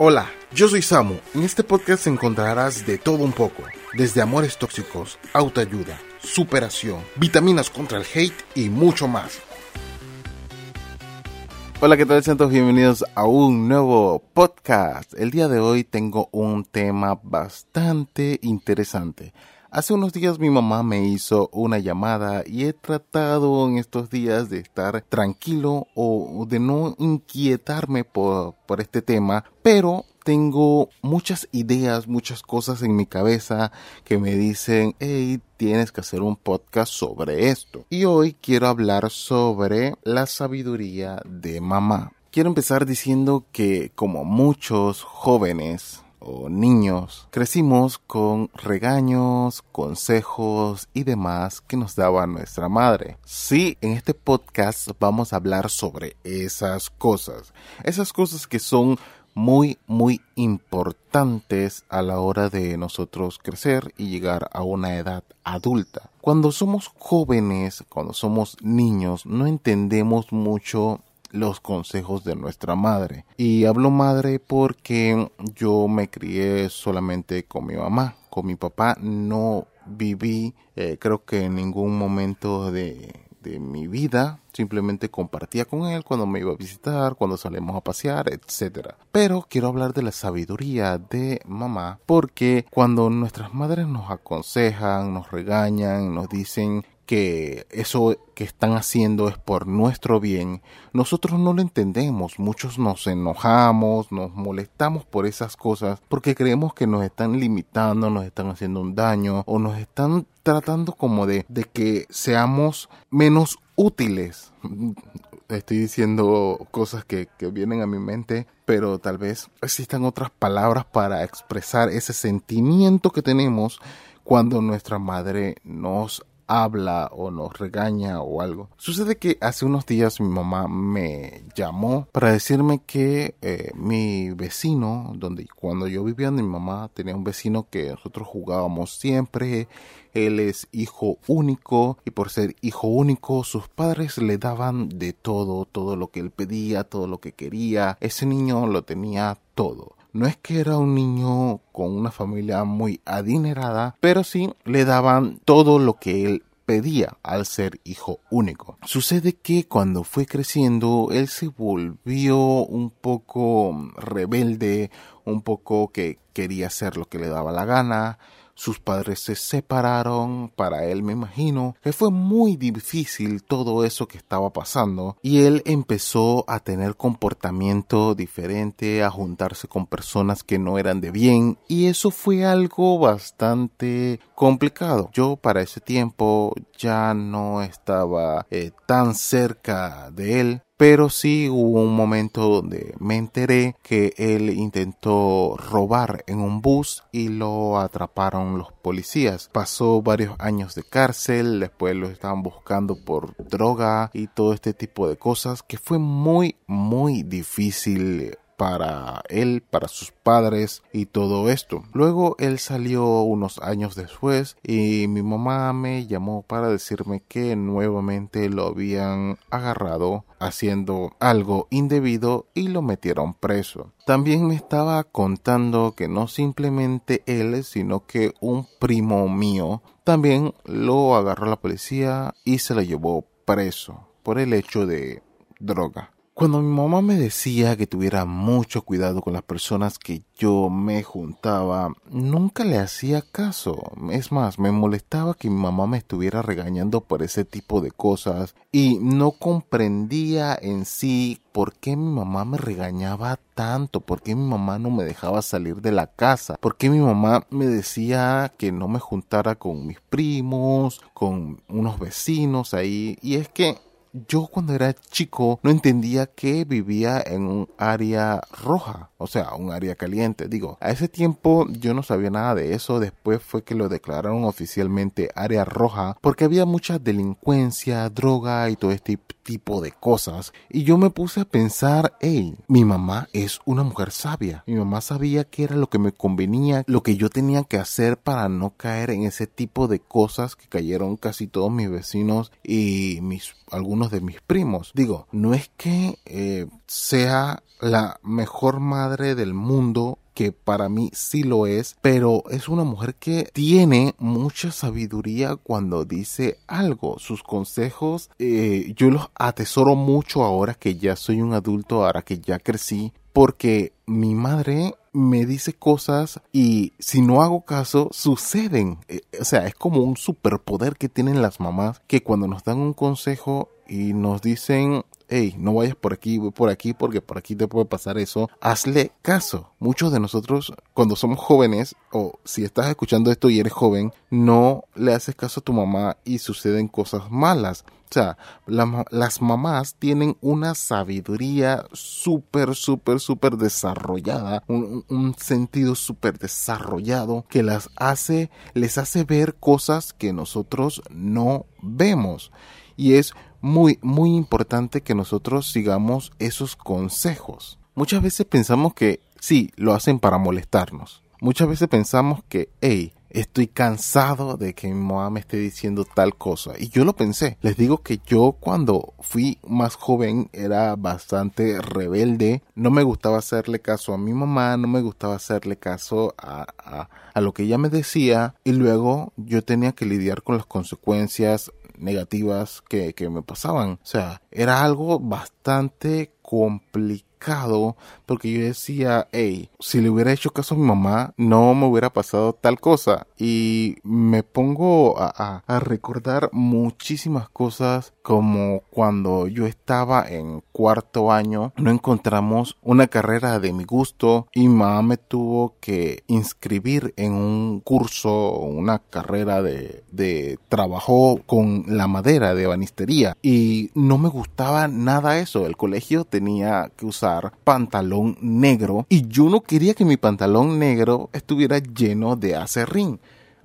Hola, yo soy Samu. En este podcast encontrarás de todo un poco, desde amores tóxicos, autoayuda, superación, vitaminas contra el hate y mucho más. Hola, ¿qué tal? Sean bienvenidos a un nuevo podcast. El día de hoy tengo un tema bastante interesante. Hace unos días mi mamá me hizo una llamada y he tratado en estos días de estar tranquilo o de no inquietarme por, por este tema, pero tengo muchas ideas, muchas cosas en mi cabeza que me dicen, hey, tienes que hacer un podcast sobre esto. Y hoy quiero hablar sobre la sabiduría de mamá. Quiero empezar diciendo que como muchos jóvenes niños, crecimos con regaños, consejos y demás que nos daba nuestra madre. Sí, en este podcast vamos a hablar sobre esas cosas, esas cosas que son muy, muy importantes a la hora de nosotros crecer y llegar a una edad adulta. Cuando somos jóvenes, cuando somos niños, no entendemos mucho los consejos de nuestra madre. Y hablo madre porque yo me crié solamente con mi mamá. Con mi papá no viví, eh, creo que en ningún momento de, de mi vida. Simplemente compartía con él cuando me iba a visitar, cuando salimos a pasear, etc. Pero quiero hablar de la sabiduría de mamá porque cuando nuestras madres nos aconsejan, nos regañan, nos dicen que eso que están haciendo es por nuestro bien, nosotros no lo entendemos, muchos nos enojamos, nos molestamos por esas cosas porque creemos que nos están limitando, nos están haciendo un daño o nos están tratando como de, de que seamos menos útiles. Estoy diciendo cosas que, que vienen a mi mente, pero tal vez existan otras palabras para expresar ese sentimiento que tenemos cuando nuestra madre nos habla o nos regaña o algo. Sucede que hace unos días mi mamá me llamó para decirme que eh, mi vecino, donde cuando yo vivía mi mamá tenía un vecino que nosotros jugábamos siempre, él es hijo único y por ser hijo único sus padres le daban de todo, todo lo que él pedía, todo lo que quería. Ese niño lo tenía todo. No es que era un niño con una familia muy adinerada, pero sí le daban todo lo que él pedía al ser hijo único. Sucede que cuando fue creciendo, él se volvió un poco rebelde, un poco que quería hacer lo que le daba la gana, sus padres se separaron, para él me imagino que fue muy difícil todo eso que estaba pasando y él empezó a tener comportamiento diferente, a juntarse con personas que no eran de bien y eso fue algo bastante complicado. Yo para ese tiempo ya no estaba eh, tan cerca de él pero sí hubo un momento donde me enteré que él intentó robar en un bus y lo atraparon los policías. Pasó varios años de cárcel, después lo estaban buscando por droga y todo este tipo de cosas que fue muy muy difícil para él, para sus padres y todo esto. Luego él salió unos años después y mi mamá me llamó para decirme que nuevamente lo habían agarrado haciendo algo indebido y lo metieron preso. También me estaba contando que no simplemente él, sino que un primo mío también lo agarró la policía y se lo llevó preso por el hecho de droga. Cuando mi mamá me decía que tuviera mucho cuidado con las personas que yo me juntaba, nunca le hacía caso. Es más, me molestaba que mi mamá me estuviera regañando por ese tipo de cosas y no comprendía en sí por qué mi mamá me regañaba tanto, por qué mi mamá no me dejaba salir de la casa, por qué mi mamá me decía que no me juntara con mis primos, con unos vecinos ahí. Y es que yo cuando era chico no entendía que vivía en un área roja, o sea, un área caliente. Digo, a ese tiempo yo no sabía nada de eso, después fue que lo declararon oficialmente área roja porque había mucha delincuencia, droga y todo este tipo de cosas. Y yo me puse a pensar, hey, mi mamá es una mujer sabia. Mi mamá sabía qué era lo que me convenía, lo que yo tenía que hacer para no caer en ese tipo de cosas que cayeron casi todos mis vecinos y mis algunos de mis primos. Digo, no es que eh, sea la mejor madre del mundo que para mí sí lo es, pero es una mujer que tiene mucha sabiduría cuando dice algo. Sus consejos eh, yo los atesoro mucho ahora que ya soy un adulto, ahora que ya crecí, porque mi madre me dice cosas y si no hago caso suceden. Eh, o sea, es como un superpoder que tienen las mamás que cuando nos dan un consejo y nos dicen hey, no vayas por aquí, voy por aquí porque por aquí te puede pasar eso, hazle caso. Muchos de nosotros, cuando somos jóvenes, o si estás escuchando esto y eres joven, no le haces caso a tu mamá y suceden cosas malas. O sea, las mamás tienen una sabiduría súper, súper, súper desarrollada, un, un sentido súper desarrollado que las hace, les hace ver cosas que nosotros no vemos. Y es muy, muy importante que nosotros sigamos esos consejos. Muchas veces pensamos que sí, lo hacen para molestarnos. Muchas veces pensamos que, hey, estoy cansado de que mi mamá me esté diciendo tal cosa. Y yo lo pensé. Les digo que yo cuando fui más joven era bastante rebelde. No me gustaba hacerle caso a mi mamá, no me gustaba hacerle caso a, a, a lo que ella me decía. Y luego yo tenía que lidiar con las consecuencias negativas que, que me pasaban. O sea, era algo bastante complicado porque yo decía, hey, si le hubiera hecho caso a mi mamá, no me hubiera pasado tal cosa. Y me pongo a, a, recordar muchísimas cosas como cuando yo estaba en cuarto año, no encontramos una carrera de mi gusto y mamá me tuvo que inscribir en un curso, una carrera de, de trabajo con la madera de banistería y no me gustaba nada eso. El colegio tenía que usar pantalón negro y yo no quería que mi pantalón negro estuviera lleno de acerrín.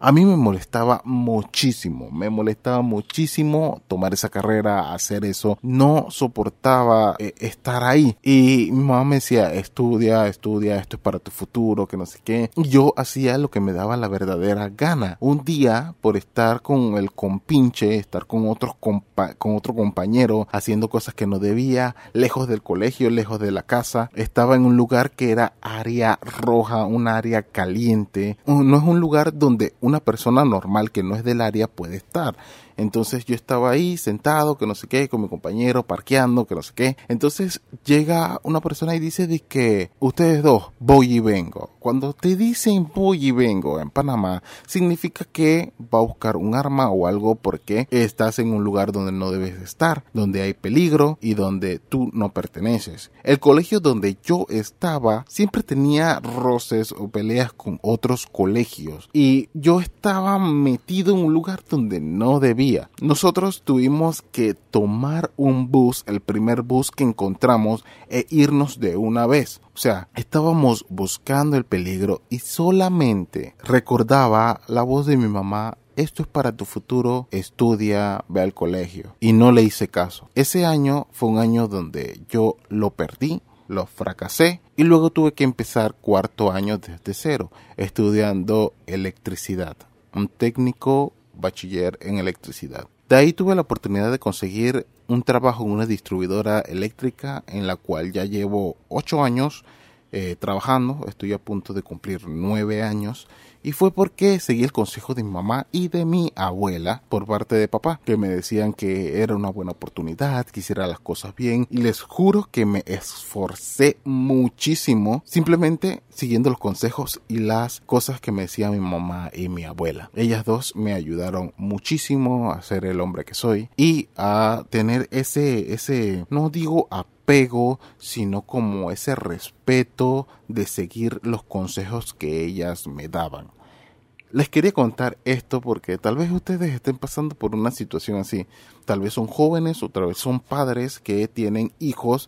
A mí me molestaba muchísimo, me molestaba muchísimo tomar esa carrera, hacer eso. No soportaba eh, estar ahí. Y mi mamá me decía, estudia, estudia, esto es para tu futuro, que no sé qué. Yo hacía lo que me daba la verdadera gana. Un día, por estar con el compinche, estar con, otros con otro compañero, haciendo cosas que no debía, lejos del colegio, lejos de la casa, estaba en un lugar que era área roja, un área caliente. No es un lugar donde una persona normal que no es del área puede estar. Entonces yo estaba ahí sentado, que no sé qué, con mi compañero, parqueando, que no sé qué. Entonces llega una persona y dice de que ustedes dos, voy y vengo. Cuando te dicen voy y vengo en Panamá, significa que va a buscar un arma o algo porque estás en un lugar donde no debes estar, donde hay peligro y donde tú no perteneces. El colegio donde yo estaba siempre tenía roces o peleas con otros colegios y yo estaba metido en un lugar donde no debía. Nosotros tuvimos que tomar un bus, el primer bus que encontramos, e irnos de una vez. O sea, estábamos buscando el peligro y solamente recordaba la voz de mi mamá esto es para tu futuro, estudia, ve al colegio. Y no le hice caso. Ese año fue un año donde yo lo perdí, lo fracasé y luego tuve que empezar cuarto año desde cero, estudiando electricidad, un técnico bachiller en electricidad. De ahí tuve la oportunidad de conseguir un trabajo en una distribuidora eléctrica en la cual ya llevo ocho años eh, trabajando, estoy a punto de cumplir nueve años y fue porque seguí el consejo de mi mamá y de mi abuela por parte de papá, que me decían que era una buena oportunidad, que hiciera las cosas bien y les juro que me esforcé muchísimo simplemente siguiendo los consejos y las cosas que me decían mi mamá y mi abuela. Ellas dos me ayudaron muchísimo a ser el hombre que soy y a tener ese, ese, no digo apego, sino como ese respeto de seguir los consejos que ellas me daban. Les quería contar esto porque tal vez ustedes estén pasando por una situación así. Tal vez son jóvenes o tal vez son padres que tienen hijos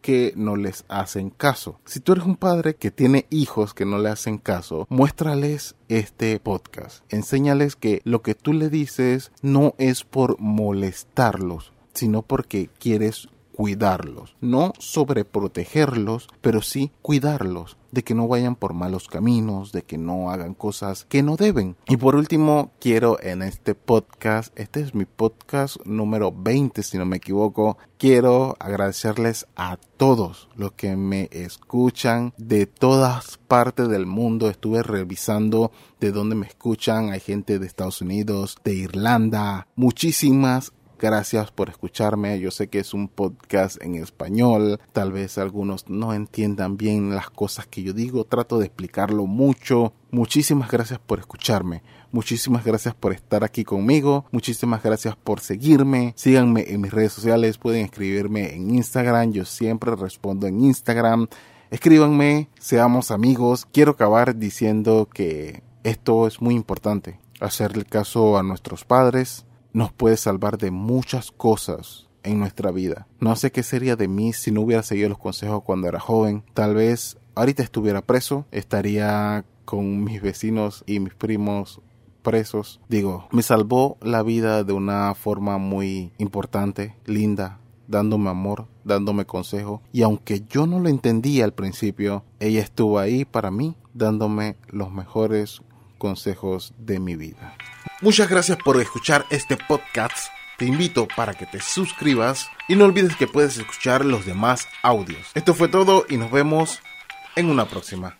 que no les hacen caso. Si tú eres un padre que tiene hijos que no le hacen caso, muéstrales este podcast. Enséñales que lo que tú le dices no es por molestarlos, sino porque quieres cuidarlos, no sobreprotegerlos, pero sí cuidarlos de que no vayan por malos caminos, de que no hagan cosas que no deben. Y por último, quiero en este podcast, este es mi podcast número 20 si no me equivoco, quiero agradecerles a todos los que me escuchan de todas partes del mundo. Estuve revisando de dónde me escuchan. Hay gente de Estados Unidos, de Irlanda. Muchísimas Gracias por escucharme. Yo sé que es un podcast en español. Tal vez algunos no entiendan bien las cosas que yo digo. Trato de explicarlo mucho. Muchísimas gracias por escucharme. Muchísimas gracias por estar aquí conmigo. Muchísimas gracias por seguirme. Síganme en mis redes sociales. Pueden escribirme en Instagram. Yo siempre respondo en Instagram. Escríbanme. Seamos amigos. Quiero acabar diciendo que esto es muy importante. Hacerle caso a nuestros padres nos puede salvar de muchas cosas en nuestra vida. No sé qué sería de mí si no hubiera seguido los consejos cuando era joven. Tal vez ahorita estuviera preso, estaría con mis vecinos y mis primos presos. Digo, me salvó la vida de una forma muy importante, linda, dándome amor, dándome consejo. Y aunque yo no lo entendía al principio, ella estuvo ahí para mí, dándome los mejores consejos de mi vida. Muchas gracias por escuchar este podcast. Te invito para que te suscribas y no olvides que puedes escuchar los demás audios. Esto fue todo y nos vemos en una próxima.